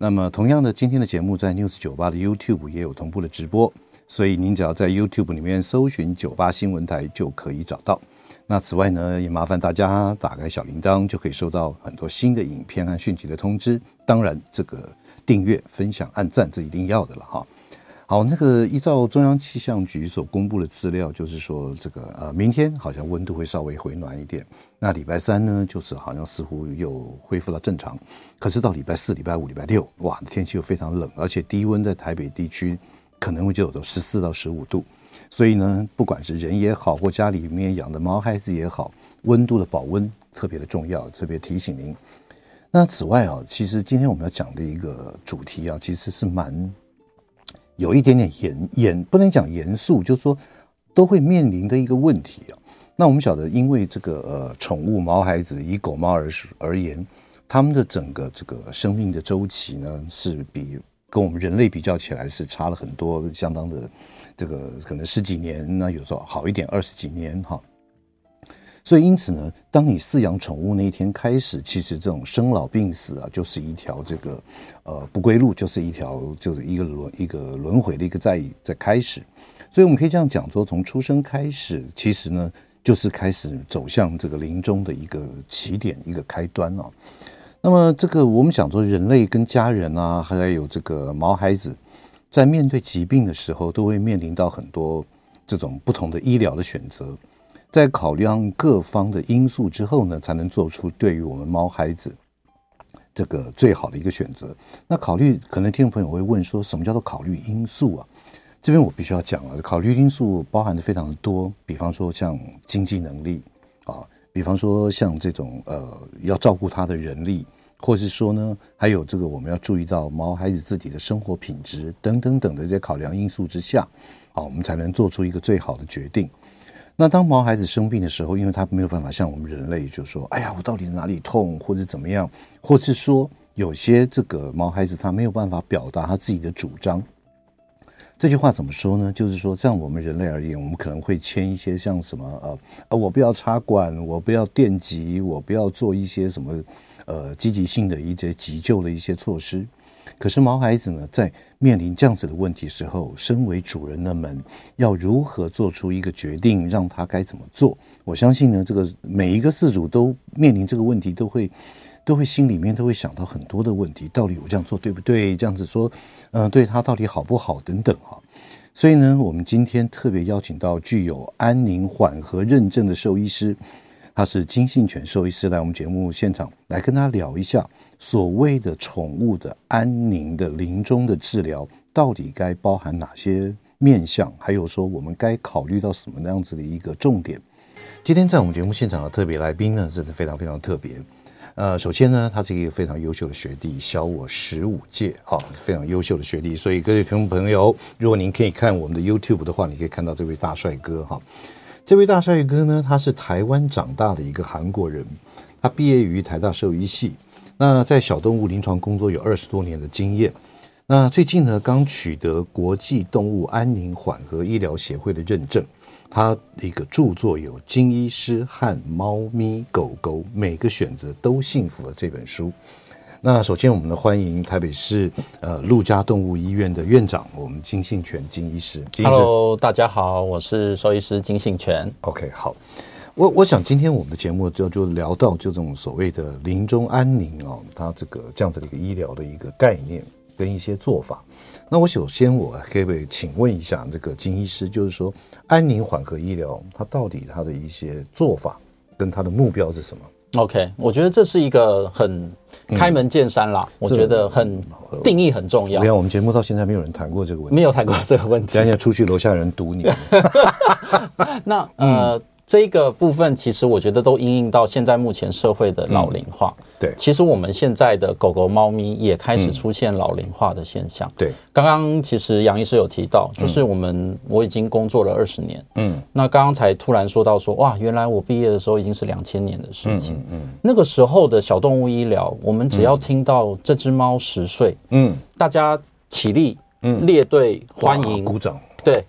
那么，同样的，今天的节目在 News 九八的 YouTube 也有同步的直播，所以您只要在 YouTube 里面搜寻九八新闻台就可以找到。那此外呢，也麻烦大家打开小铃铛，就可以收到很多新的影片和讯息的通知。当然，这个订阅、分享、按赞，是一定要的了哈。好，那个依照中央气象局所公布的资料，就是说这个呃，明天好像温度会稍微回暖一点。那礼拜三呢，就是好像似乎又恢复到正常。可是到礼拜四、礼拜五、礼拜六，哇，天气又非常冷，而且低温在台北地区可能会就有到十四到十五度。所以呢，不管是人也好，或家里面养的毛孩子也好，温度的保温特别的重要，特别提醒您。那此外啊，其实今天我们要讲的一个主题啊，其实是蛮。有一点点严严，不能讲严肃，就是说都会面临的一个问题啊。那我们晓得，因为这个呃宠物毛孩子，以狗猫而而言，他们的整个这个生命的周期呢，是比跟我们人类比较起来是差了很多，相当的这个可能十几年，那有时候好一点二十几年哈。所以，因此呢，当你饲养宠物那一天开始，其实这种生老病死啊，就是一条这个呃不归路，就是一条就是一个轮一个轮回的一个在在开始。所以，我们可以这样讲说，从出生开始，其实呢，就是开始走向这个临终的一个起点，一个开端啊。那么，这个我们想说，人类跟家人啊，还有这个毛孩子，在面对疾病的时候，都会面临到很多这种不同的医疗的选择。在考量各方的因素之后呢，才能做出对于我们毛孩子这个最好的一个选择。那考虑，可能听众朋友会问说，什么叫做考虑因素啊？这边我必须要讲啊，考虑因素包含的非常的多，比方说像经济能力啊，比方说像这种呃要照顾他的人力，或是说呢，还有这个我们要注意到毛孩子自己的生活品质等等等的这些考量因素之下，啊，我们才能做出一个最好的决定。那当毛孩子生病的时候，因为他没有办法像我们人类，就说：“哎呀，我到底哪里痛，或者怎么样？”或是说，有些这个毛孩子他没有办法表达他自己的主张。这句话怎么说呢？就是说，像我们人类而言，我们可能会签一些像什么呃呃，我不要插管，我不要电击，我不要做一些什么呃积极性的一些急救的一些措施。可是毛孩子呢，在面临这样子的问题时候，身为主人的们要如何做出一个决定，让他该怎么做？我相信呢，这个每一个饲主都面临这个问题，都会都会心里面都会想到很多的问题，到底我这样做对不对？这样子说，嗯、对他到底好不好？等等哈。所以呢，我们今天特别邀请到具有安宁缓和认证的兽医师，他是金信犬兽医师，来我们节目现场来跟他聊一下。所谓的宠物的安宁的临终的治疗，到底该包含哪些面向？还有说我们该考虑到什么样子的一个重点？今天在我们节目现场的特别来宾呢，真的非常非常特别。呃，首先呢，他是一个非常优秀的学弟，小我十五届，哈，非常优秀的学弟。所以各位听众朋友，如果您可以看我们的 YouTube 的话，你可以看到这位大帅哥，哈，这位大帅哥呢，他是台湾长大的一个韩国人，他毕业于台大兽医系。那在小动物临床工作有二十多年的经验，那最近呢，刚取得国际动物安宁缓和医疗协会的认证。他的一个著作有《金医师和猫咪狗狗每个选择都幸福》的这本书。那首先我们来欢迎台北市呃陆家动物医院的院长，我们金信全金医师。金医师。Hello，大家好，我是兽医师金信全。OK，好。我我想今天我们的节目就就聊到就这种所谓的临终安宁哦，它这个这样子的一个医疗的一个概念跟一些做法。那我首先我可以请问一下这个金医师，就是说安宁缓和医疗它到底它的一些做法跟它的目标是什么？OK，我觉得这是一个很开门见山啦，嗯、我觉得很定义很重要。你看我们节目到现在没有人谈过这个问题，没有谈过这个问题，等下出去楼下人堵你。那呃。嗯这个部分其实我觉得都应应到现在目前社会的老龄化。嗯、对，其实我们现在的狗狗、猫咪也开始出现老龄化的现象。对，刚刚其实杨医师有提到，就是我们我已经工作了二十年。嗯，那刚刚才突然说到说，哇，原来我毕业的时候已经是两千年的事情。嗯，那个时候的小动物医疗，我们只要听到这只猫十岁，嗯，大家起立，嗯，列队欢迎，鼓掌，对。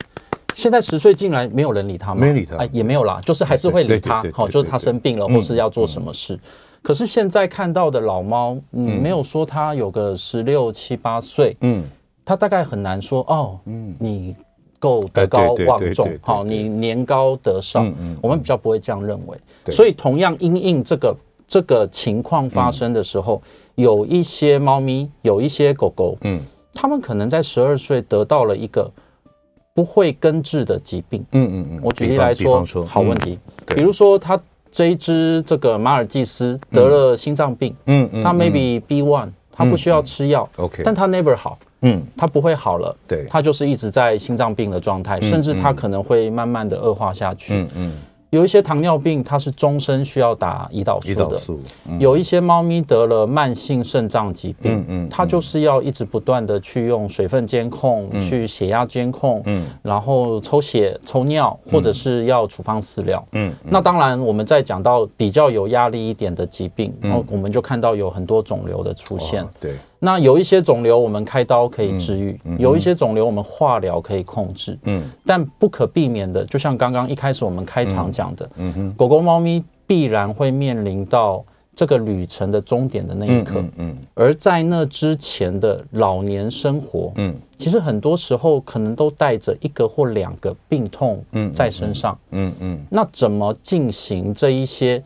现在十岁进来，没有人理他吗？没理他，哎，也没有啦，就是还是会理他。好，就是他生病了，或是要做什么事。可是现在看到的老猫，嗯，没有说他有个十六七八岁，嗯，他大概很难说哦，嗯，你够德高望重，好，你年高德少，嗯，我们比较不会这样认为。所以同样因应这个这个情况发生的时候，有一些猫咪，有一些狗狗，嗯，他们可能在十二岁得到了一个。不会根治的疾病。嗯嗯嗯。我举例来说，好问题。比如说，他这一只这个马尔济斯得了心脏病。嗯嗯。他 maybe B one，他不需要吃药。OK。但他 never 好。嗯。他不会好了。对。他就是一直在心脏病的状态，甚至他可能会慢慢的恶化下去。嗯嗯。有一些糖尿病，它是终身需要打胰岛素的。胰岛素。有一些猫咪得了慢性肾脏疾病，嗯嗯，它就是要一直不断的去用水分监控，去血压监控，嗯，然后抽血、抽尿，或者是要处方饲料，嗯。那当然，我们在讲到比较有压力一点的疾病，然后我们就看到有很多肿瘤的出现，对。那有一些肿瘤我们开刀可以治愈，嗯嗯、有一些肿瘤我们化疗可以控制，嗯，但不可避免的，就像刚刚一开始我们开场讲的，嗯，嗯哼，狗狗、猫咪必然会面临到这个旅程的终点的那一刻，嗯，而在那之前的老年生活，嗯，其实很多时候可能都带着一个或两个病痛，嗯，在身上，嗯嗯，嗯，那怎么进行这一些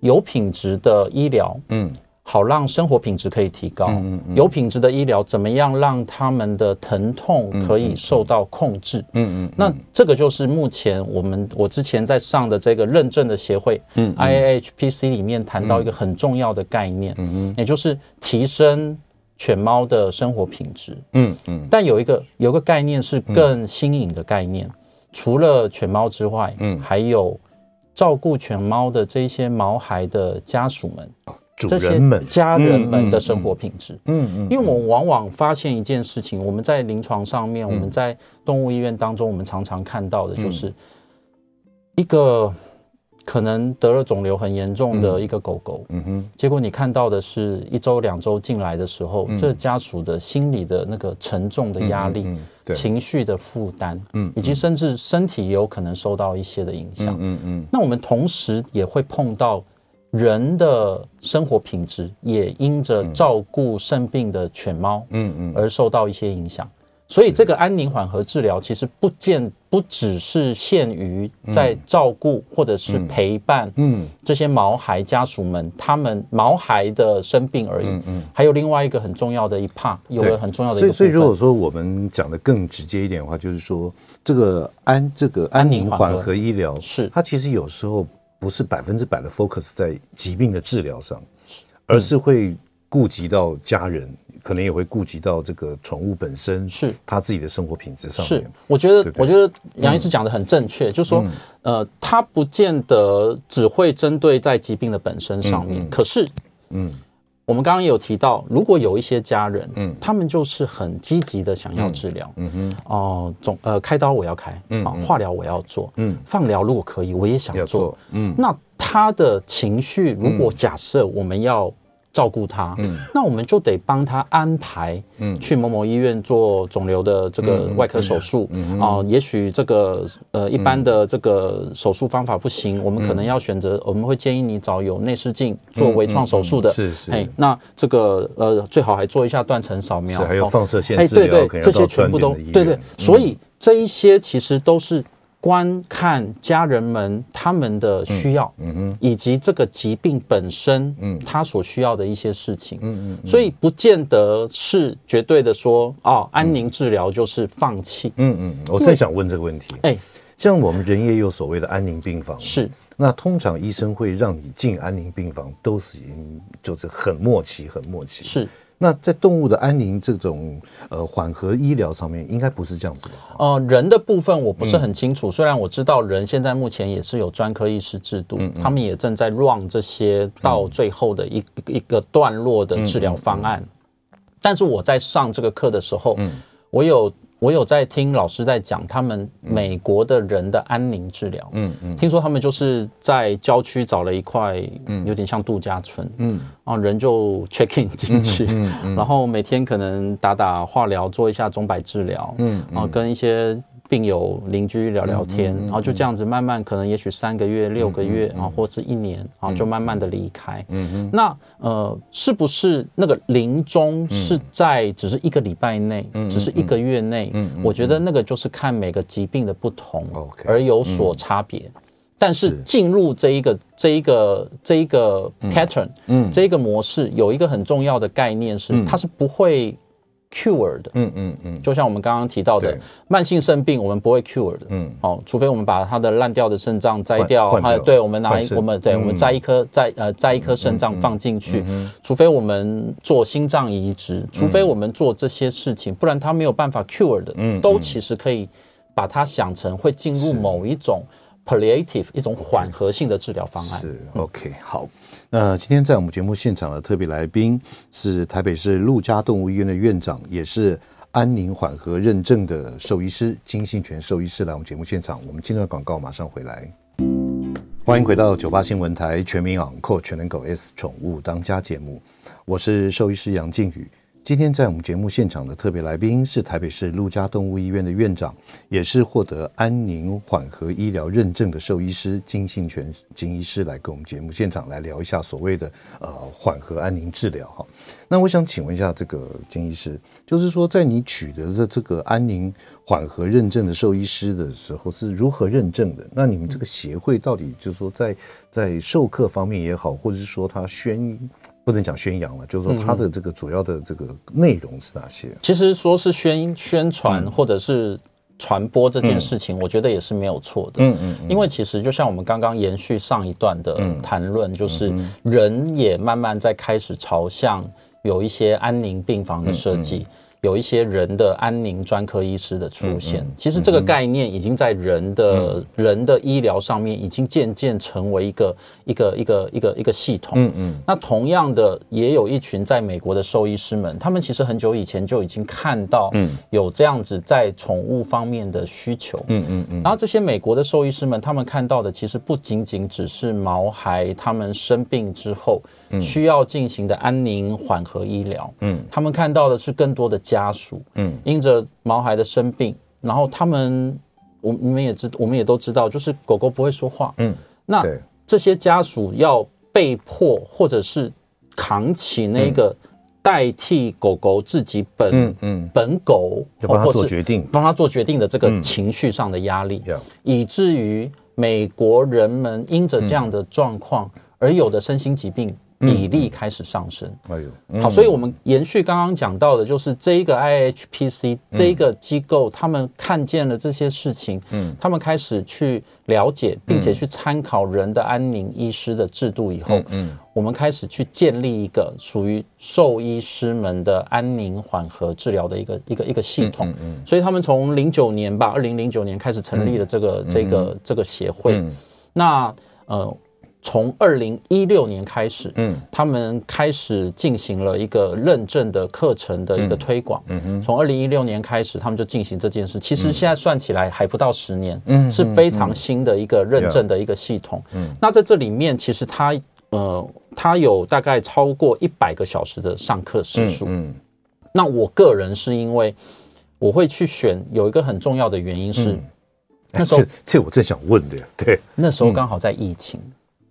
有品质的医疗，嗯？好让生活品质可以提高，嗯嗯、有品质的医疗怎么样让他们的疼痛可以受到控制？嗯嗯，那这个就是目前我们我之前在上的这个认证的协会，嗯，IAHPC 里面谈到一个很重要的概念，嗯嗯，也就是提升犬猫的生活品质，嗯嗯。嗯但有一个有一个概念是更新颖的概念，嗯、除了犬猫之外，嗯，还有照顾犬猫的这些毛孩的家属们。这些家人们的生活品质，嗯嗯，因为我们往往发现一件事情，我们在临床上面，我们在动物医院当中，我们常常看到的就是一个可能得了肿瘤很严重的一个狗狗，嗯哼，结果你看到的是一周两周进来的时候，这家属的心理的那个沉重的压力、情绪的负担，嗯，以及甚至身体也有可能受到一些的影响，嗯嗯，那我们同时也会碰到。人的生活品质也因着照顾生病的犬猫，嗯嗯，而受到一些影响。所以这个安宁缓和治疗其实不见不只是限于在照顾或者是陪伴，嗯，这些毛孩家属们他们毛孩的生病而已。嗯嗯，还有另外一个很重要的一 part，有个很重要的一个。所以，所以如果说我们讲的更直接一点的话，就是说这个安这个安宁缓和医疗是它其实有时候。不是百分之百的 focus 在疾病的治疗上，而是会顾及到家人，可能也会顾及到这个宠物本身是他自己的生活品质上面。是，我觉得，我觉得杨医师讲的很正确，就是说，呃，他不见得只会针对在疾病的本身上面，可是，嗯。我们刚刚也有提到，如果有一些家人，嗯，他们就是很积极的想要治疗，嗯。哼，哦，总呃开刀我要开，嗯，化疗我要做，嗯，放疗如果可以我也想做，嗯，那他的情绪如果假设我们要。照顾他，嗯，那我们就得帮他安排，嗯，去某某医院做肿瘤的这个外科手术，嗯啊，也许这个呃一般的这个手术方法不行，我们可能要选择，我们会建议你找有内视镜做微创手术的，是是，哎，那这个呃最好还做一下断层扫描，还有放射线治疗，哎，对对，这些全部都对对，所以这一些其实都是。观看家人们他们的需要，嗯嗯，以及这个疾病本身，嗯，他所需要的一些事情，嗯嗯，所以不见得是绝对的说，哦，安宁治疗就是放弃，嗯嗯，我正想问这个问题，哎，像我们人也有所谓的安宁病房，是，那通常医生会让你进安宁病房，都是已经就是很默契，很默契，是，那在动物的安宁这种呃缓和医疗上面，应该不是这样子的。呃，人的部分我不是很清楚，嗯、虽然我知道人现在目前也是有专科医师制度，嗯嗯、他们也正在 run 这些到最后的一、嗯、一个段落的治疗方案。但是我在上这个课的时候，嗯、我有。我有在听老师在讲他们美国的人的安宁治疗，嗯嗯，听说他们就是在郊区找了一块，嗯，有点像度假村，嗯，然后人就 check in 进去，嗯，然后每天可能打打化疗，做一下钟摆治疗，嗯，然后跟一些。病友邻居聊聊天，然后就这样子慢慢，可能也许三个月、六个月啊，或是一年啊，就慢慢的离开。嗯嗯。那呃，是不是那个临终是在只是一个礼拜内，只是一个月内？嗯，我觉得那个就是看每个疾病的不同而有所差别。但是进入这一个这一个这一个 pattern，嗯，这一个模式有一个很重要的概念是，它是不会。Cure 的，嗯嗯嗯，就像我们刚刚提到的，慢性肾病我们不会 cure 的，嗯，好，除非我们把它的烂掉的肾脏摘掉，还有对，我们拿一我们对，我们摘一颗摘呃摘一颗肾脏放进去，除非我们做心脏移植，除非我们做这些事情，不然它没有办法 cure 的，嗯，都其实可以把它想成会进入某一种 palliative 一种缓和性的治疗方案。是 OK 好。那今天在我们节目现场的特别来宾是台北市陆家动物医院的院长，也是安宁缓和认证的兽医师金信全兽医师来我们节目现场。我们进段广告，马上回来。欢迎回到九八新闻台全民昂扣全能狗 S 宠物当家节目，我是兽医师杨靖宇。今天在我们节目现场的特别来宾是台北市陆家动物医院的院长，也是获得安宁缓和医疗认证的兽医师金信全金医师，来跟我们节目现场来聊一下所谓的呃缓和安宁治疗哈。那我想请问一下这个金医师，就是说在你取得的这个安宁缓和认证的兽医师的时候是如何认证的？那你们这个协会到底就是说在在授课方面也好，或者是说他宣。不能讲宣扬了，就是说它的这个主要的这个内容是哪些？其实说是宣宣传或者是传播这件事情，我觉得也是没有错的。嗯嗯，因为其实就像我们刚刚延续上一段的谈论，就是人也慢慢在开始朝向有一些安宁病房的设计。有一些人的安宁专科医师的出现，其实这个概念已经在人的人的医疗上面已经渐渐成为一个一个一个一个一个系统。嗯嗯。那同样的，也有一群在美国的兽医师们，他们其实很久以前就已经看到，有这样子在宠物方面的需求。嗯嗯嗯。然后这些美国的兽医师们，他们看到的其实不仅仅只是毛孩他们生病之后。需要进行的安宁缓和医疗，嗯，他们看到的是更多的家属，嗯，因着毛孩的生病，然后他们，我你们也知，我们也都知道，就是狗狗不会说话，嗯，那这些家属要被迫或者是扛起那个代替狗狗自己本嗯，嗯。本狗要帮他做决定，帮他做决定的这个情绪上的压力，以至于美国人们因着这样的状况而有的身心疾病。比例开始上升。哎呦，好，所以我们延续刚刚讲到的，就是这一个 IHPC 这一个机构，他们看见了这些事情，嗯，他们开始去了解，并且去参考人的安宁医师的制度以后，嗯，我们开始去建立一个属于兽医师们的安宁缓和治疗的一个一个一个系统。嗯，所以他们从零九年吧，二零零九年开始成立了这个这个这个协会。那呃。从二零一六年开始，嗯，他们开始进行了一个认证的课程的一个推广，嗯嗯，从二零一六年开始，他们就进行这件事。其实现在算起来还不到十年，嗯，是非常新的一个认证的一个系统。嗯，那在这里面，其实它呃，它有大概超过一百个小时的上课时数。嗯，那我个人是因为我会去选，有一个很重要的原因是，那时候这我正想问的，对，那时候刚好在疫情。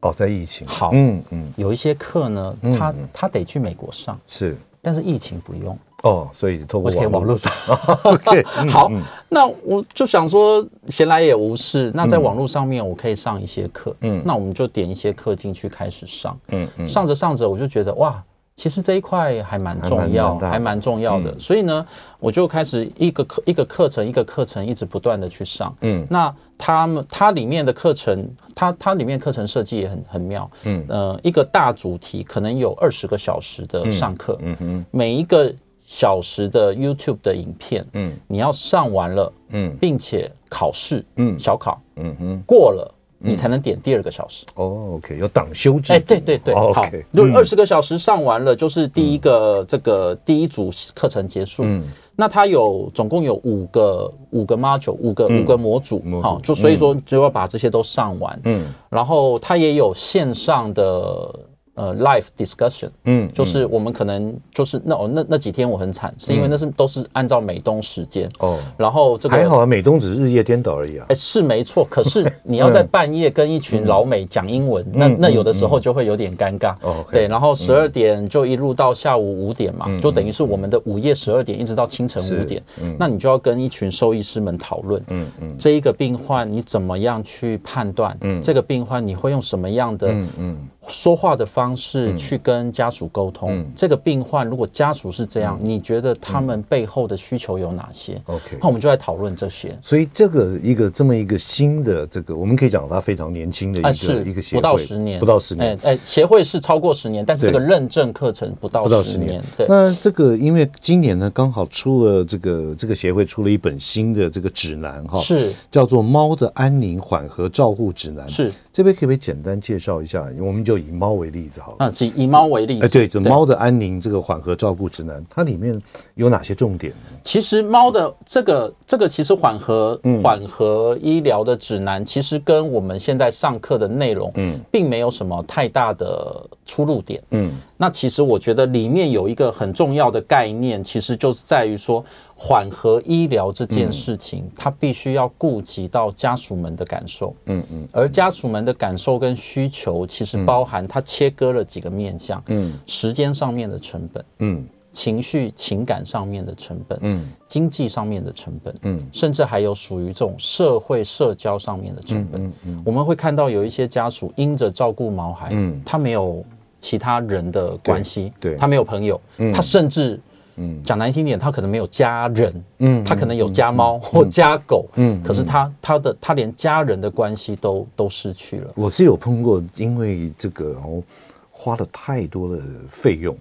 哦，在疫情。好，嗯嗯，有一些课呢，他他得去美国上，是，但是疫情不用。哦，所以透过网络。上，OK，好，那我就想说闲来也无事，那在网络上面我可以上一些课，嗯，那我们就点一些课进去开始上，嗯嗯，上着上着我就觉得哇，其实这一块还蛮重要，还蛮重要的。所以呢，我就开始一个课一个课程一个课程一直不断的去上。嗯，那他们它里面的课程，它它里面课程设计也很很妙。嗯，呃，一个大主题可能有二十个小时的上课。嗯嗯，每一个小时的 YouTube 的影片，嗯，你要上完了，嗯，并且考试，嗯，小考，嗯哼，过了。你才能点第二个小时哦，OK，有党修制。哎，对对对，好，就二十个小时上完了，就是第一个这个第一组课程结束。嗯，那它有总共有五个五个 module，五个五个模组，好，就所以说就要把这些都上完。嗯，然后它也有线上的。呃，live discussion，嗯，就是我们可能就是那哦，那那几天我很惨，是因为那是都是按照美东时间哦，然后这个还好啊，美东只是日夜颠倒而已啊，哎，是没错，可是你要在 半夜跟一群老美讲英文，那那有的时候就会有点尴尬哦，对，然后十二点就一路到下午五点嘛，就等于是我们的午夜十二点一直到清晨五点，嗯，那你就要跟一群兽医师们讨论，嗯嗯，这一个病患你怎么样去判断，嗯，这个病患你会用什么样的，嗯嗯。说话的方式去跟家属沟通，嗯，这个病患如果家属是这样，嗯，你觉得他们背后的需求有哪些？OK，那我们就来讨论这些。所以这个一个这么一个新的这个，我们可以讲他非常年轻的一个一个协会，不到十年，不到十年。哎，协会是超过十年，但是这个认证课程不到十年。对，那这个因为今年呢刚好出了这个这个协会出了一本新的这个指南哈，是叫做《猫的安宁缓和照护指南》。是这边可不可以简单介绍一下？我们就以猫为例子好了，啊，以以猫为例子，哎，对，就猫的安宁这个缓和照顾指南，它里面有哪些重点呢？其实猫的这个这个其实缓和缓和医疗的指南，其实跟我们现在上课的内容，嗯，并没有什么太大的出入点，嗯。那其实我觉得里面有一个很重要的概念，其实就是在于说，缓和医疗这件事情，它必须要顾及到家属们的感受，嗯嗯，而家属们的感受跟需求，其实包含它切割了几个面向，嗯，时间上面的成本，嗯，情绪情感上面的成本，嗯，经济上面的成本，嗯，甚至还有属于这种社会社交上面的成本，嗯嗯，我们会看到有一些家属因着照顾毛孩，嗯，他没有。其他人的关系，对，他没有朋友，他甚至，嗯，讲难听点，他可能没有家人，嗯，他可能有家猫或家狗，嗯，可是他他的他连家人的关系都都失去了。我是有碰过，因为这个哦，花了太多的费用。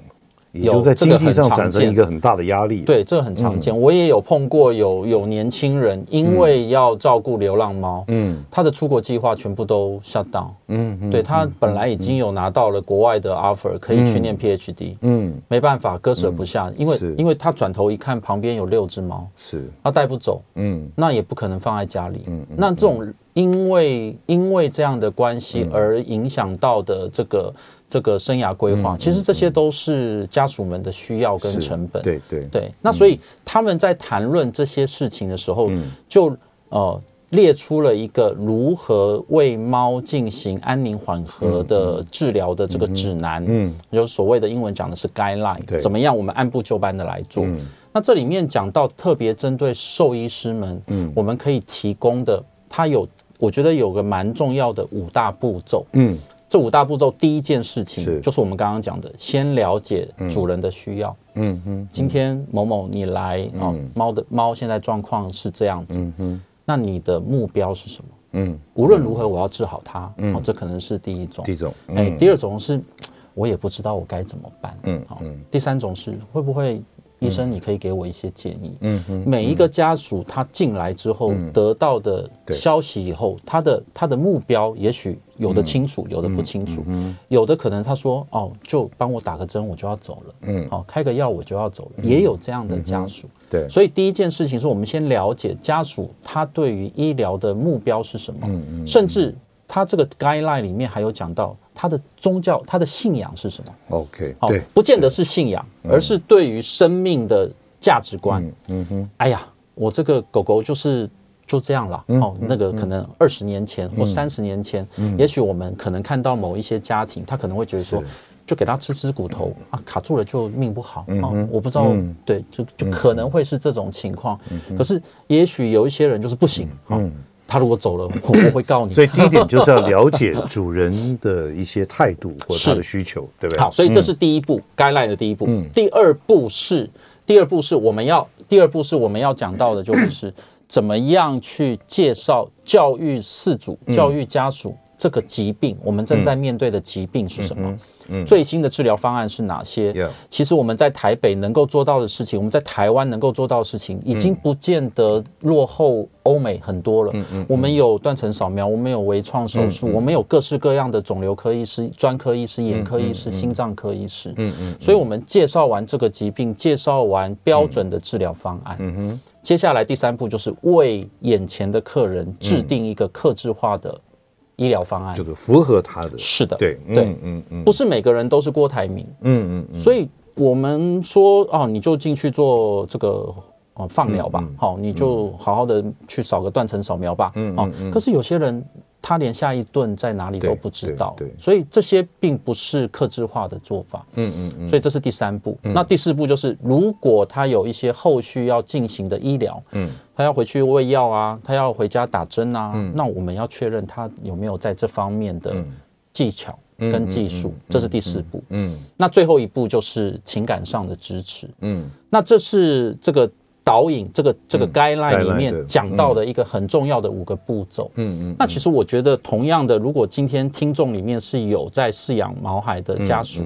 也就在经济上产生一个很大的压力。对，这个很常见。我也有碰过有有年轻人，因为要照顾流浪猫，嗯，他的出国计划全部都 shut down。嗯，对，他本来已经有拿到了国外的 offer，可以去念 PhD。嗯，没办法，割舍不下，因为因为他转头一看，旁边有六只猫，是他带不走。嗯，那也不可能放在家里。嗯，那这种因为因为这样的关系而影响到的这个。这个生涯规划，其实这些都是家属们的需要跟成本。对对对。那所以他们在谈论这些事情的时候，就呃列出了一个如何为猫进行安宁缓和的治疗的这个指南。嗯，就是所谓的英文讲的是 guideline，怎么样我们按部就班的来做。那这里面讲到特别针对兽医师们，嗯，我们可以提供的，它有我觉得有个蛮重要的五大步骤。嗯。这五大步骤，第一件事情就是我们刚刚讲的，先了解主人的需要。嗯嗯，今天某某你来啊，猫的猫现在状况是这样子。嗯嗯，那你的目标是什么？嗯，无论如何我要治好它。嗯，这可能是第一种。第一种，哎，第二种是，我也不知道我该怎么办。嗯，好。第三种是会不会？医生，你可以给我一些建议。嗯嗯，每一个家属他进来之后得到的消息以后，他的他的目标也许有的清楚，有的不清楚。嗯，有的可能他说哦，就帮我打个针，我就要走了。嗯，好，开个药我就要走了。也有这样的家属。对，所以第一件事情是我们先了解家属他对于医疗的目标是什么。甚至他这个 guideline 里面还有讲到。他的宗教，他的信仰是什么？OK，对，不见得是信仰，而是对于生命的价值观。嗯哼，哎呀，我这个狗狗就是就这样了。哦，那个可能二十年前或三十年前，也许我们可能看到某一些家庭，他可能会觉得说，就给他吃吃骨头啊，卡住了就命不好。嗯，我不知道，对，就就可能会是这种情况。可是也许有一些人就是不行。嗯。他如果走了，我会告你。所以第一点就是要了解主人的一些态度或者他的需求，对不对？好，所以这是第一步，guideline 的第一步。嗯，第二步是，第二步是我们要，第二步是我们要讲到的，就是 怎么样去介绍、教育事主、教育家属这个疾病，我们正在面对的疾病是什么。最新的治疗方案是哪些？Yeah. 其实我们在台北能够做到的事情，我们在台湾能够做到的事情，已经不见得落后欧美很多了。嗯嗯，我们有断层扫描，我们有微创手术，我们有各式各样的肿瘤科医师、专科医师、眼科医师、心脏科医师。嗯嗯，所以我们介绍完这个疾病，介绍完标准的治疗方案。嗯哼，接下来第三步就是为眼前的客人制定一个克制化的。医疗方案。就是符合他的，是的，对对，嗯嗯，嗯，不是每个人都是郭台铭，嗯嗯，所以我们说哦，你就进去做这个哦放疗吧，好，你就好好的去扫个断层扫描吧，嗯嗯，可是有些人。他连下一顿在哪里都不知道，对，所以这些并不是克制化的做法，嗯嗯嗯，所以这是第三步。那第四步就是，如果他有一些后续要进行的医疗，嗯，他要回去喂药啊，他要回家打针啊，那我们要确认他有没有在这方面的技巧跟技术，这是第四步。嗯，那最后一步就是情感上的支持，嗯，那这是这个。导引这个这个 guideline 里面讲到的一个很重要的五个步骤。嗯嗯。那其实我觉得，同样的，如果今天听众里面是有在饲养毛孩的家属，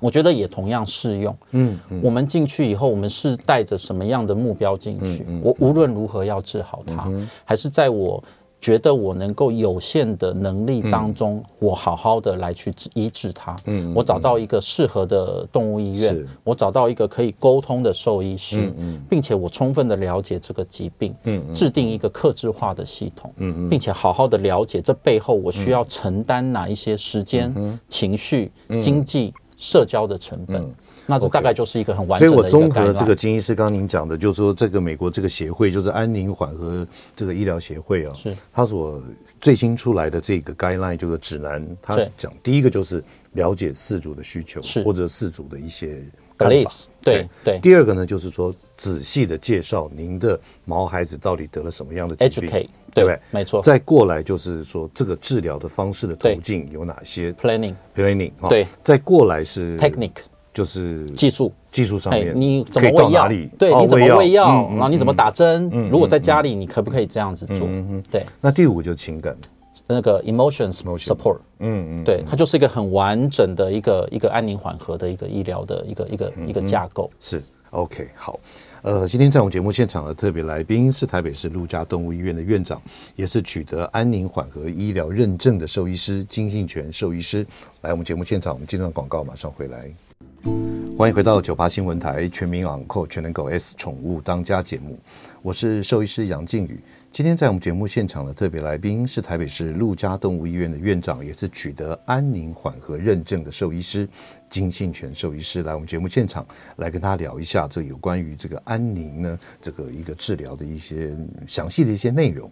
我觉得也同样适用。嗯。我们进去以后，我们是带着什么样的目标进去？我无论如何要治好它，还是在我。觉得我能够有限的能力当中，我好好的来去医治它。嗯，我找到一个适合的动物医院，我找到一个可以沟通的兽医师，并且我充分的了解这个疾病，嗯，制定一个克制化的系统，嗯，并且好好的了解这背后我需要承担哪一些时间、情绪、经济、社交的成本。那这大概就是一个很完整的。所以我综合这个金医师刚刚您讲的，就是说这个美国这个协会，就是安宁缓和这个医疗协会啊，是他所最新出来的这个 guideline 就是指南。他讲第一个就是了解四组的需求，或者四组的一些看法。对对。第二个呢，就是说仔细的介绍您的毛孩子到底得了什么样的疾病，对不对？没错。再过来就是说这个治疗的方式的途径有哪些？Planning planning 对。再过来是 technique。就是技术，技术上面，你怎么喂药？对，你怎么喂药？然后你怎么打针？如果在家里，你可不可以这样子做？对。那第五就是情感，那个 emotions support，嗯嗯，对，它就是一个很完整的一个一个安宁缓和的一个医疗的一个一个一个架构。是 OK 好。呃，今天在我们节目现场的特别来宾是台北市陆家动物医院的院长，也是取得安宁缓和医疗认证的兽医师金信全兽医师。来，我们节目现场，我们进段广告，马上回来。欢迎回到九八新闻台《全民昂狗全能狗 S 宠物当家》节目，我是兽医师杨靖宇。今天在我们节目现场的特别来宾是台北市陆家动物医院的院长，也是取得安宁缓和认证的兽医师金信全兽医师，来我们节目现场来跟他聊一下这有关于这个安宁呢这个一个治疗的一些详细的一些内容。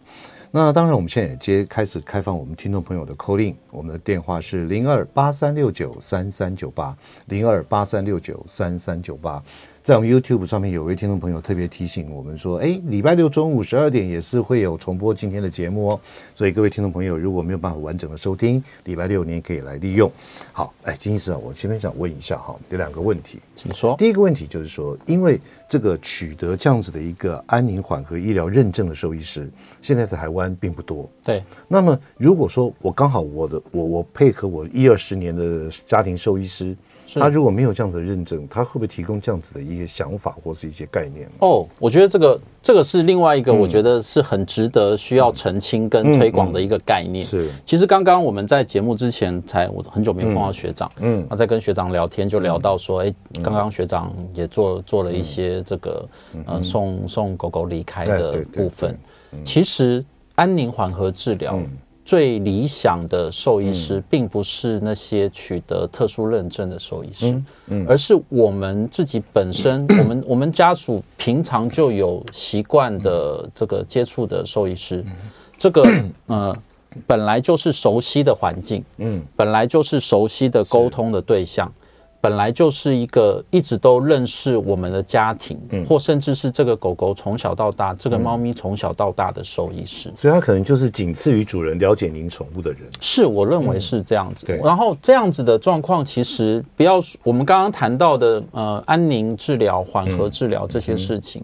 那当然，我们现在也接开始开放我们听众朋友的 call in，我们的电话是零二八三六九三三九八零二八三六九三三九八。在我们 YouTube 上面，有位听众朋友特别提醒我们说：“哎，礼拜六中午十二点也是会有重播今天的节目哦。”所以各位听众朋友，如果没有办法完整的收听，礼拜六你也可以来利用。好，哎，金医师啊，我这边想问一下哈，有两个问题，请说。第一个问题就是说，因为这个取得这样子的一个安宁缓和医疗认证的兽医师，现在在台湾并不多。对。那么如果说我刚好我的我我配合我一二十年的家庭兽医师。他如果没有这样的认证，他会不会提供这样子的一些想法或是一些概念？哦，我觉得这个这个是另外一个，我觉得是很值得需要澄清跟推广的一个概念。是，其实刚刚我们在节目之前才，我很久没有碰到学长，嗯，那在跟学长聊天就聊到说，哎，刚刚学长也做做了一些这个呃送送狗狗离开的部分。其实安宁缓和治疗。最理想的兽医师，并不是那些取得特殊认证的兽医师，而是我们自己本身，我们我们家属平常就有习惯的这个接触的兽医师，这个 呃本来就是熟悉的环境，嗯，本来就是熟悉的沟通的对象，本来就是一个一直都认识我们的家庭，嗯，或甚至是这个狗狗从小到大，这个猫咪从小到大的受益师，所以它可能就是仅次于主人了解您宠物的人。是，我认为是这样子。对，然后这样子的状况，其实不要我们刚刚谈到的呃安宁治疗、缓和治疗这些事情，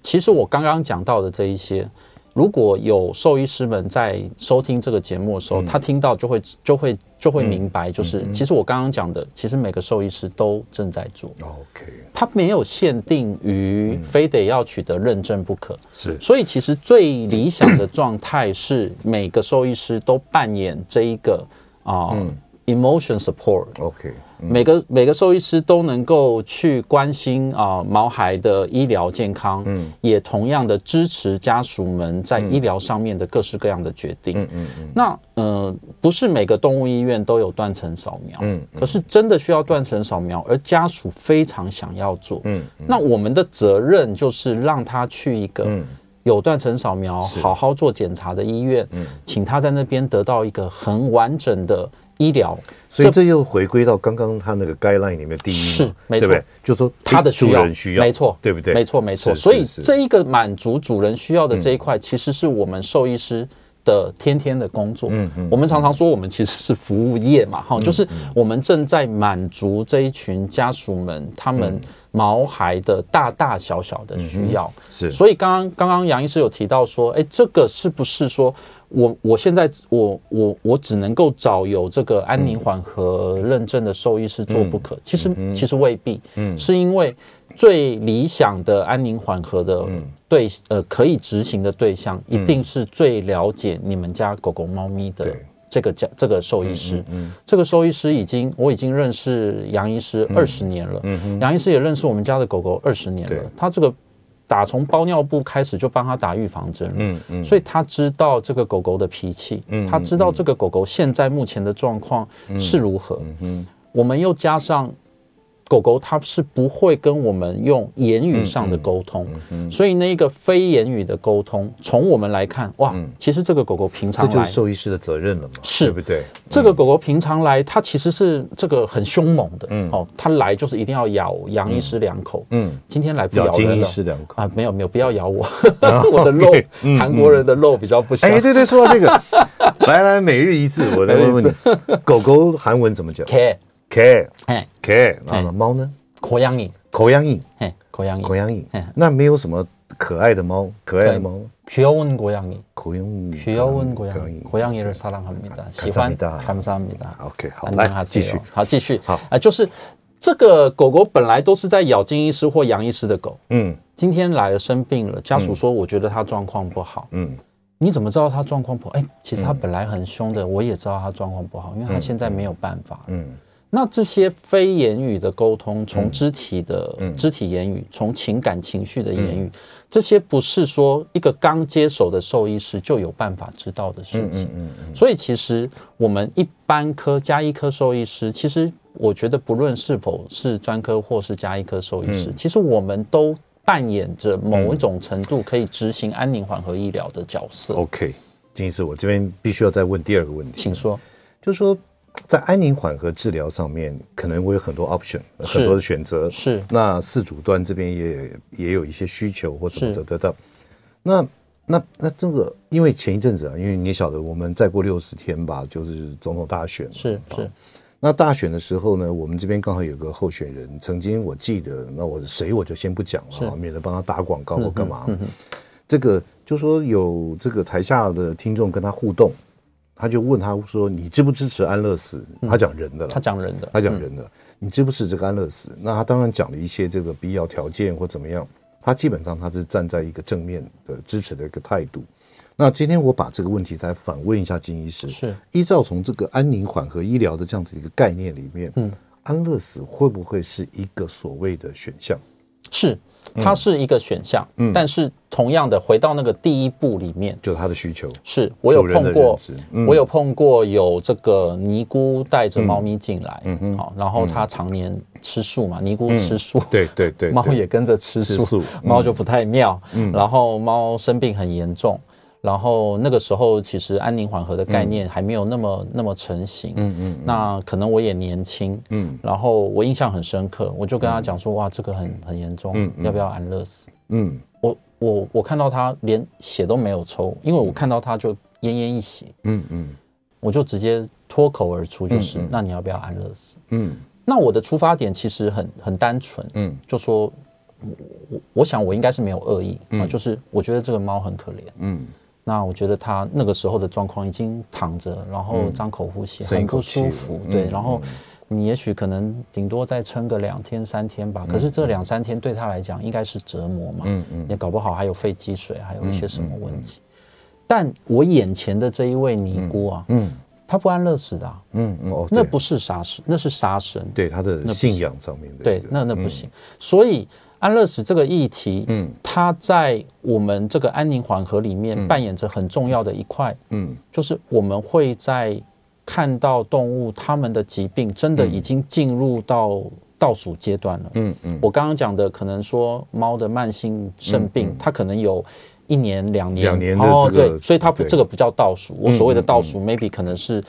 其实我刚刚讲到的这一些。如果有兽医师们在收听这个节目的时候，他听到就会就会就会明白，就是其实我刚刚讲的，其实每个兽医师都正在做。OK，他没有限定于非得要取得认证不可。是，所以其实最理想的状态是每个兽医师都扮演这一个啊 emotion support。OK。每个每个兽医师都能够去关心啊毛孩的医疗健康，嗯，也同样的支持家属们在医疗上面的各式各样的决定，嗯嗯嗯。那呃，不是每个动物医院都有断层扫描，嗯，可是真的需要断层扫描，而家属非常想要做，嗯，那我们的责任就是让他去一个有断层扫描、好好做检查的医院，嗯，请他在那边得到一个很完整的。医疗，所以这又回归到刚刚他那个 guideline 里面第一是没错，对不对？就说他的主人需要，没错，对不对？没错，没错。所以这一个满足主人需要的这一块，其实是我们兽医师的天天的工作。嗯嗯。我们常常说，我们其实是服务业嘛，哈，就是我们正在满足这一群家属们他们毛孩的大大小小的需要。是。所以刚刚刚刚杨医师有提到说，哎，这个是不是说？我我现在我我我只能够找有这个安宁缓和认证的兽医师做不可，其实其实未必，嗯，是因为最理想的安宁缓和的对呃可以执行的对象，一定是最了解你们家狗狗猫咪的这个家这个兽医师，嗯，这个兽医师已经我已经认识杨医师二十年了，嗯，杨医师也认识我们家的狗狗二十年了，他这个。打从包尿布开始就帮他打预防针，嗯嗯，所以他知道这个狗狗的脾气，嗯，他知道这个狗狗现在目前的状况是如何，嗯，我们又加上。狗狗它是不会跟我们用言语上的沟通，所以那个非言语的沟通，从我们来看，哇，其实这个狗狗平常来，这就是兽医师的责任了嘛，是对不对？这个狗狗平常来，它其实是这个很凶猛的，哦，它来就是一定要咬杨医师两口，嗯，今天来不咬金医师两口。啊，没有没有，不要咬我，我的肉，韩国人的肉比较不行。哎，对对，说到这个，来来，每日一字，我来问问你，狗狗韩文怎么讲。cat，哎，cat，啊，猫呢？口央影，口央影，哎，口央影，口央影，那没有什么可爱的猫，可爱的猫，귀여운고양이， 귀여운， 귀여운고양이， 고양이를사랑합니다，喜欢，감사합니다。OK，好，来继续，好，继续，好，啊，就是这个狗狗本来都是在咬金医师或杨医师的狗，嗯，今天来了生病了，家属说我觉得它状况不好，嗯，你怎么知道它状况不好？哎，其实它本来很凶的，我也知道它状况不好，因为它现在没有办法，嗯。 那这些非言语的沟通，从肢体的肢体言语，从情感情绪的言语，这些不是说一个刚接手的兽医师就有办法知道的事情。所以其实我们一般科加医科兽医师，其实我觉得不论是否是专科或是加医科兽医师，其实我们都扮演着某一种程度可以执行安宁缓和医疗的角色。OK，金医师，我这边必须要再问第二个问题，请说，就是说。在安宁缓和治疗上面，可能会有很多 option，很多的选择。是，那四主端这边也也有一些需求或怎么得得到。那那那这个，因为前一阵子啊，因为你晓得，我们再过六十天吧，就是总统大选。是是。那大选的时候呢，我们这边刚好有个候选人，曾经我记得，那我谁我就先不讲了，免得帮他打广告或干嘛。这个就说有这个台下的听众跟他互动。他就问他说：“你支不支持安乐死？”他讲人的了，他讲人的，他讲人的。你支不支持这个安乐死？那他当然讲了一些这个必要条件或怎么样。他基本上他是站在一个正面的支持的一个态度。那今天我把这个问题再反问一下金医师：是依照从这个安宁缓和医疗的这样子一个概念里面，嗯，安乐死会不会是一个所谓的选项？是。它是一个选项，嗯，但是同样的，回到那个第一步里面，就是他的需求。是我有碰过，我有碰过有这个尼姑带着猫咪进来，嗯嗯，好，然后它常年吃素嘛，尼姑吃素，对对 对，猫也跟着吃素，猫就不太妙，嗯，然后猫生病很严重，然后那个时候其实安宁缓和的概念还没有那么、嗯、那么成型，嗯嗯，那可能我也年轻，嗯，然后我印象很深刻，我就跟他讲说，哇，这个很很严重，嗯，要不要安乐死？嗯，我我我看到他连血都没有抽，因为我看到他就奄奄一息，嗯嗯，我就直接脱口而出就是，那你要不要安乐死？嗯，那我的出发点其实很很单纯，嗯，就说。我我想我应该是没有恶意啊，就是我觉得这个猫很可怜，嗯，那我觉得他那个时候的状况已经躺着，然后张口呼吸很不舒服，对，然后你也许可能顶多再撑个两天三天吧，可是这两三天对他来讲应该是折磨嘛，嗯嗯，也搞不好还有肺积水，还有一些什么问题，但我眼前的这一位尼姑啊，嗯，他不安乐死的，嗯嗯，那不是杀生，那是杀生，对他的信仰上面的，对，那那不行，所以。安乐死这个议题，嗯，它在我们这个安宁缓和里面扮演着很重要的一块，嗯，就是我们会在看到动物它们的疾病真的已经进入到倒数阶段了，嗯嗯，我刚刚讲的可能说猫的慢性肾病，它可能有一年两年，两年的哦，对，所以它不这个不叫倒数，我所谓的倒数 maybe 可能是。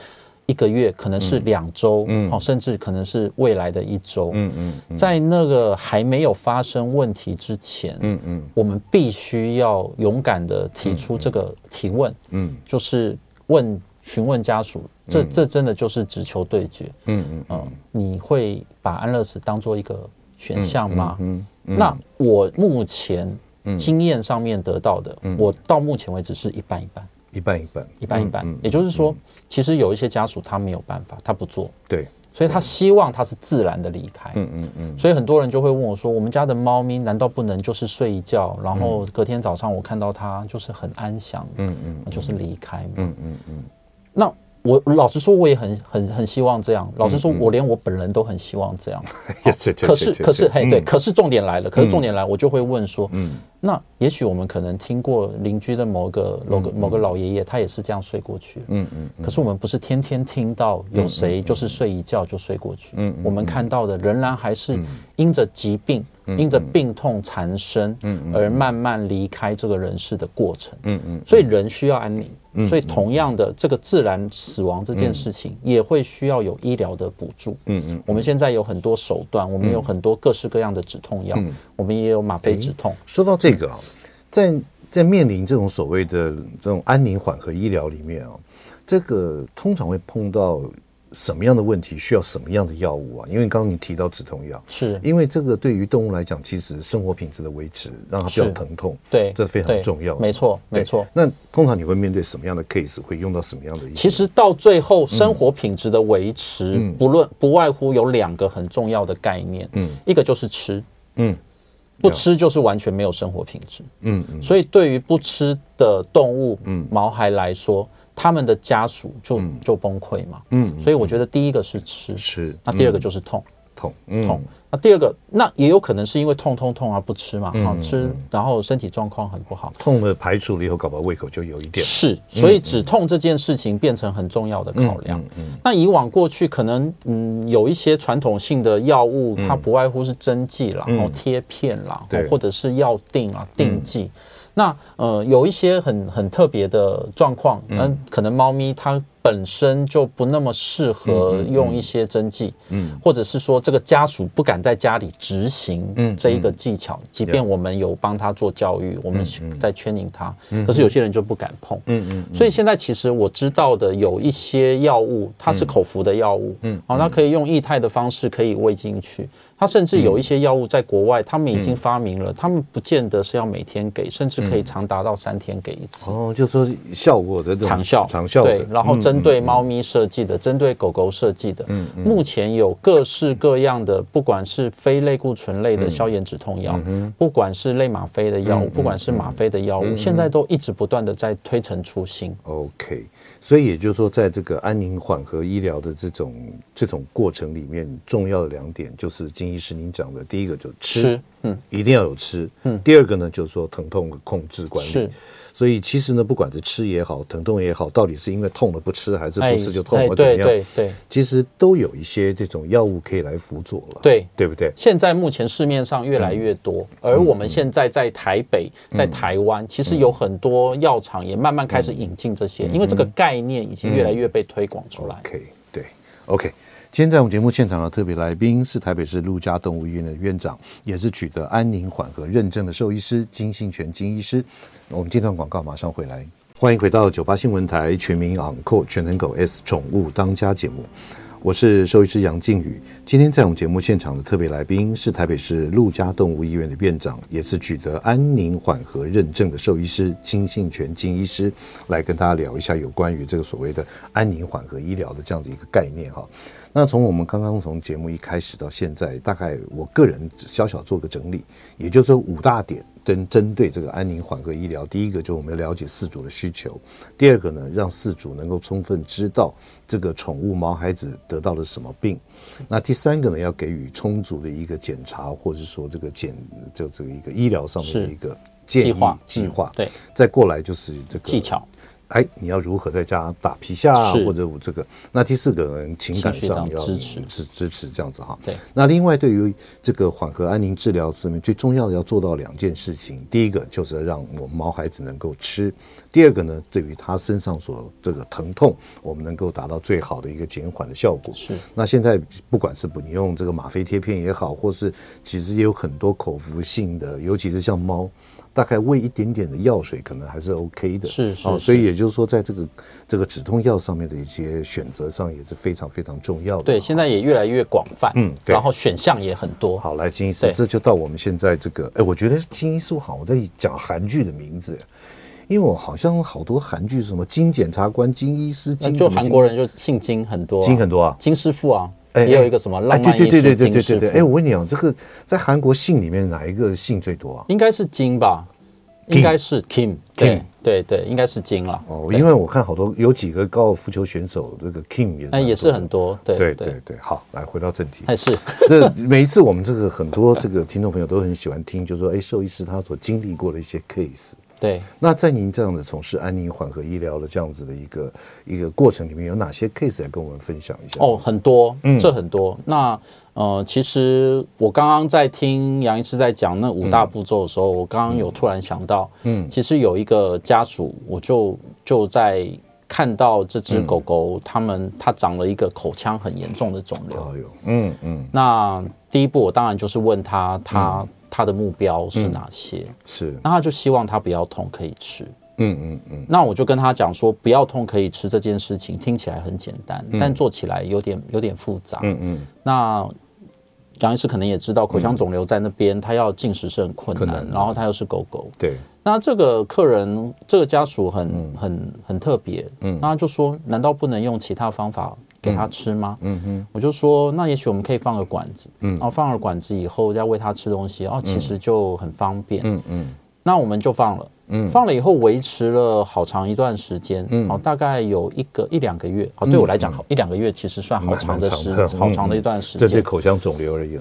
一个月可能是两周，嗯，好，甚至可能是未来的一周，嗯嗯，在那个还没有发生问题之前，嗯嗯，我们必须要勇敢的提出这个提问，嗯，就是问询问家属，这这真的就是只求对决，嗯嗯嗯，你会把安乐死当做一个选项吗？嗯，那我目前经验上面得到的，我到目前为止是一半一半。一半一半，一半一半，也就是说，其实有一些家属他没有办法，他不做，对，所以他希望他是自然的离开，嗯嗯嗯，所以很多人就会问我说，我们家的猫咪难道不能就是睡一觉，然后隔天早上我看到它就是很安详，嗯嗯，就是离开嘛，嗯嗯嗯，那。我老实说，我也很很很希望这样。老实说，我连我本人都很希望这样。可是，可是，嘿，对，可是重点来了。可是重点来，我就会问说，嗯，那也许我们可能听过邻居的某个某个某个老爷爷，他也是这样睡过去。嗯嗯。可是我们不是天天听到有谁就是睡一觉就睡过去。嗯。我们看到的仍然还是因着疾病、因着病痛缠身，嗯而慢慢离开这个人世的过程。嗯嗯。所以人需要安宁。所以，同样的，这个自然死亡这件事情也会需要有医疗的补助。嗯嗯，我们现在有很多手段，我们有很多各式各样的止痛药，我们也有吗啡止痛。说到这个啊，在在面临这种所谓的这种安宁缓和医疗里面啊，这个通常会碰到。什么样的问题需要什么样的药物啊？因为刚刚你提到止痛药，是因为这个对于动物来讲，其实生活品质的维持，让它不要疼痛，对，这非常重要。没错，没错。那通常你会面对什么样的 case，会用到什么样的？其实到最后，生活品质的维持，不论不外乎有两个很重要的概念，嗯，一个就是吃，嗯，不吃就是完全没有生活品质，嗯嗯。所以对于不吃的动物，嗯，毛孩来说。他们的家属就就崩溃嘛，嗯，所以我觉得第一个是吃，吃，那第二个就是痛，痛，痛，那第二个那也有可能是因为痛痛痛而不吃嘛，好吃，然后身体状况很不好，痛了排除了以后，搞不好胃口就有一点，是，所以止痛这件事情变成很重要的考量。那以往过去可能嗯有一些传统性的药物，它不外乎是针剂啦，然后贴片啦，或者是药定啊定剂。那呃，有一些很很特别的状况，嗯，可能猫咪它。本身就不那么适合用一些针剂，嗯，或者是说这个家属不敢在家里执行这一个技巧，即便我们有帮他做教育，我们在圈引他，可是有些人就不敢碰，嗯嗯，所以现在其实我知道的有一些药物，它是口服的药物，嗯，好，那可以用液态的方式可以喂进去，它甚至有一些药物在国外，他们已经发明了，他们不见得是要每天给，甚至可以长达到三天给一次，哦，就说效果的长效，长效，对，然后针对猫咪设计的，针对狗狗设计的，嗯，目前有各式各样的，不管是非类固醇类的消炎止痛药，不管是类吗啡的药物，不管是吗啡的药物，现在都一直不断的在推陈出新。OK，所以也就是说，在这个安宁缓和医疗的这种这种过程里面，重要的两点就是金医师您讲的，第一个就吃，嗯，一定要有吃，嗯，第二个呢就是说疼痛的控制管理。所以其实呢，不管是吃也好，疼痛也好，到底是因为痛了不吃，还是不吃就痛，或怎样？对对对，其实都有一些这种药物可以来辅佐了。对，对不对？现在目前市面上越来越多，而我们现在在台北、在台湾，其实有很多药厂也慢慢开始引进这些，因为这个概念已经越来越被推广出来。OK，对，OK。今天在我们节目现场的特别来宾是台北市陆家动物医院的院长，也是取得安宁缓和认证的兽医师金信全金医师。我们这段广告马上回来，欢迎回到九八新闻台全民昂扣全能狗 S 宠物当家节目。我是兽医师杨靖宇，今天在我们节目现场的特别来宾是台北市陆家动物医院的院长，也是取得安宁缓和认证的兽医师金信全金医师，来跟大家聊一下有关于这个所谓的安宁缓和医疗的这样的一个概念哈。那从我们刚刚从节目一开始到现在，大概我个人小小做个整理，也就是说五大点。跟针对这个安宁缓和医疗，第一个就是我们要了解饲主的需求，第二个呢，让饲主能够充分知道这个宠物毛孩子得到了什么病，那第三个呢，要给予充足的一个检查，或者说这个检就这个一个医疗上面的一个建议计划，计划、嗯、对，再过来就是这个技巧。哎，你要如何在家打皮下啊，或者我这个？那第四个人情感上要支持支支持这样子哈。对。那另外对于这个缓和安宁治疗上面最重要的要做到两件事情，第一个就是让我们毛孩子能够吃，第二个呢，对于他身上所这个疼痛，我们能够达到最好的一个减缓的效果。是。那现在不管是不你用这个吗啡贴片也好，或是其实也有很多口服性的，尤其是像猫。大概喂一点点的药水，可能还是 OK 的。是是，所以也就是说，在这个这个止痛药上面的一些选择上，也是非常非常重要的。对，现在也越来越广泛。嗯，对。然后选项也很多。好，来金医师，这就到我们现在这个。哎，我觉得金医师好我在讲韩剧的名字，因为我好像好多韩剧，什么金检察官、金医师、金，就韩国人就姓金很多，金很多啊，金师傅啊。哎，也有一个什么浪漫。对对对对对对对。哎，我问你啊，这个在韩国姓里面哪一个姓最多啊？应该是金吧。应该是 Kim，对对对，应该是金了。哦，因为我看好多有几个高尔夫球选手，这个 Kim 也，哎，也是很多。对对对对，好，来回到正题。还是 这每一次我们这个很多这个听众朋友都很喜欢听，就是说，哎，兽医师他所经历过的一些 case。对，那在您这样的从事安宁缓和医疗的这样子的一个一个过程里面，有哪些 case 来跟我们分享一下？哦，很多，嗯，这很多。那呃，其实我刚刚在听杨医师在讲那五大步骤的时候，嗯、我刚刚有突然想到，嗯，其实有一个家属，我就就在看到这只狗狗，他们它长了一个口腔很严重的肿瘤。哎呦，嗯嗯。那第一步，我当然就是问他，他。嗯他的目标是哪些？嗯、是，那他就希望他不要痛，可以吃。嗯嗯嗯。那我就跟他讲说，不要痛可以吃这件事情听起来很简单，嗯、但做起来有点有点复杂。嗯嗯。那杨医师可能也知道，口腔肿瘤在那边，嗯、他要进食是很困难，然后他又是狗狗。对。那这个客人，这个家属很、嗯、很很特别。嗯。那他就说，难道不能用其他方法？给他吃吗？嗯哼，我就说，那也许我们可以放个管子，嗯，然后放了管子以后要喂他吃东西，哦，其实就很方便，嗯嗯，那我们就放了，嗯，放了以后维持了好长一段时间，嗯，好，大概有一个一两个月，好，对我来讲，好一两个月其实算好长的时，好长的一段时间，这对口腔肿瘤而言，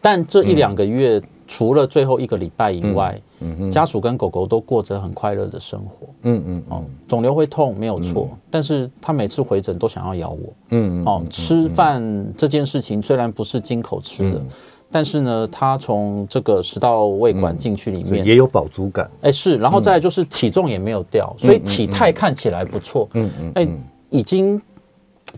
但这一两个月。除了最后一个礼拜以外，嗯嗯、家属跟狗狗都过着很快乐的生活。嗯嗯，哦，肿瘤会痛没有错，嗯、但是他每次回诊都想要咬我。嗯嗯，哦，吃饭这件事情虽然不是金口吃的，嗯、但是呢，他从这个食道胃管进去里面、嗯、也有饱足感。哎，是，然后再来就是体重也没有掉，所以体态看起来不错。嗯嗯，哎，已经。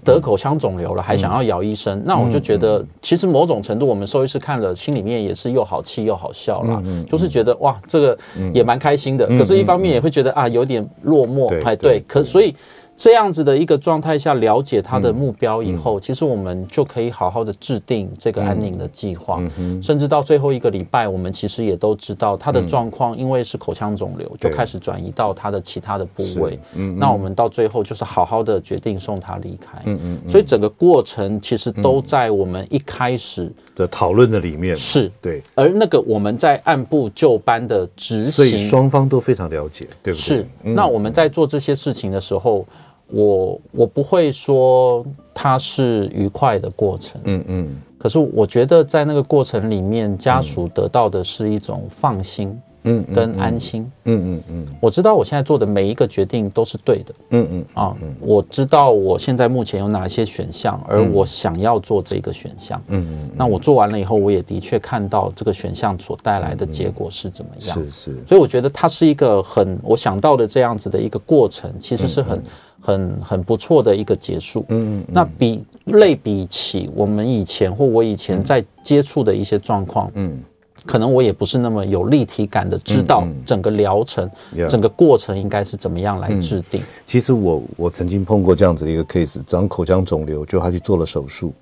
得口腔肿瘤了，还想要咬医生，嗯、那我就觉得，其实某种程度，我们兽医师看了，心里面也是又好气又好笑啦，嗯嗯、就是觉得哇，这个也蛮开心的，嗯、可是一方面也会觉得啊，有点落寞，哎，对，可所以。这样子的一个状态下，了解他的目标以后，其实我们就可以好好的制定这个安宁的计划，甚至到最后一个礼拜，我们其实也都知道他的状况，因为是口腔肿瘤，就开始转移到他的其他的部位。嗯那我们到最后就是好好的决定送他离开。嗯嗯所以整个过程其实都在我们一开始的讨论的里面。是对，而那个我们在按部就班的执行，所以双方都非常了解，对不对？是。那我们在做这些事情的时候。我我不会说它是愉快的过程，嗯嗯，可是我觉得在那个过程里面，家属得到的是一种放心。嗯，跟安心，嗯嗯嗯，我知道我现在做的每一个决定都是对的，嗯嗯啊，我知道我现在目前有哪些选项，而我想要做这个选项，嗯嗯，那我做完了以后，我也的确看到这个选项所带来的结果是怎么样，是是，所以我觉得它是一个很我想到的这样子的一个过程，其实是很很很不错的一个结束，嗯嗯，那比类比起我们以前或我以前在接触的一些状况，嗯。可能我也不是那么有立体感的知道整个疗程、嗯嗯、整个过程应该是怎么样来制定。嗯、其实我我曾经碰过这样子的一个 case，长口腔肿瘤，就他去做了手术，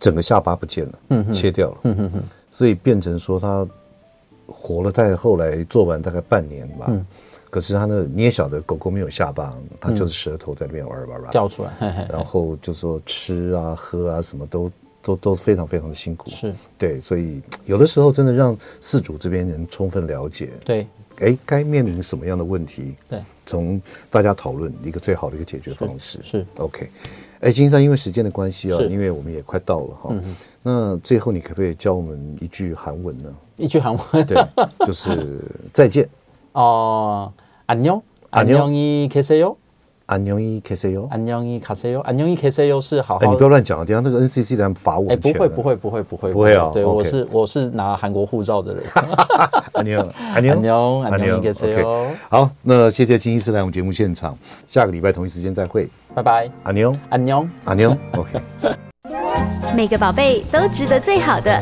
整个下巴不见了，嗯哼，切掉了，嗯所以变成说他活了，大概后来做完大概半年吧，嗯、可是他那捏小的狗狗没有下巴，它就是舌头在那边玩玩玩掉出来，嘿嘿嘿，然后就说吃啊喝啊什么都。都都非常非常的辛苦，是。对，所以有的时候真的让饲主这边人充分了解，对，哎，该面临什么样的问题，对，从大家讨论一个最好的一个解决方式，是，是。OK。哎，金医生，因为时间的关系啊，因为我们也快到了哈，嗯、那最后你可不可以教我们一句韩文呢？一句韩文，对，就是再见。哦，안녕안녕히계세요。安永伊卡西欧，安永伊卡西欧，安永伊卡西欧是好好。哎，你不要乱讲啊！等下那个 NCC 来罚我。哎，不会，不会，不会，不会，不会啊！对，我是我是拿韩国护照的人。安永，安永，安永伊卡西欧。好，那谢谢金医师来我们节目现场，下个礼拜同一时间再会，拜拜。安永，安永，安永，OK。每个宝贝都值得最好的，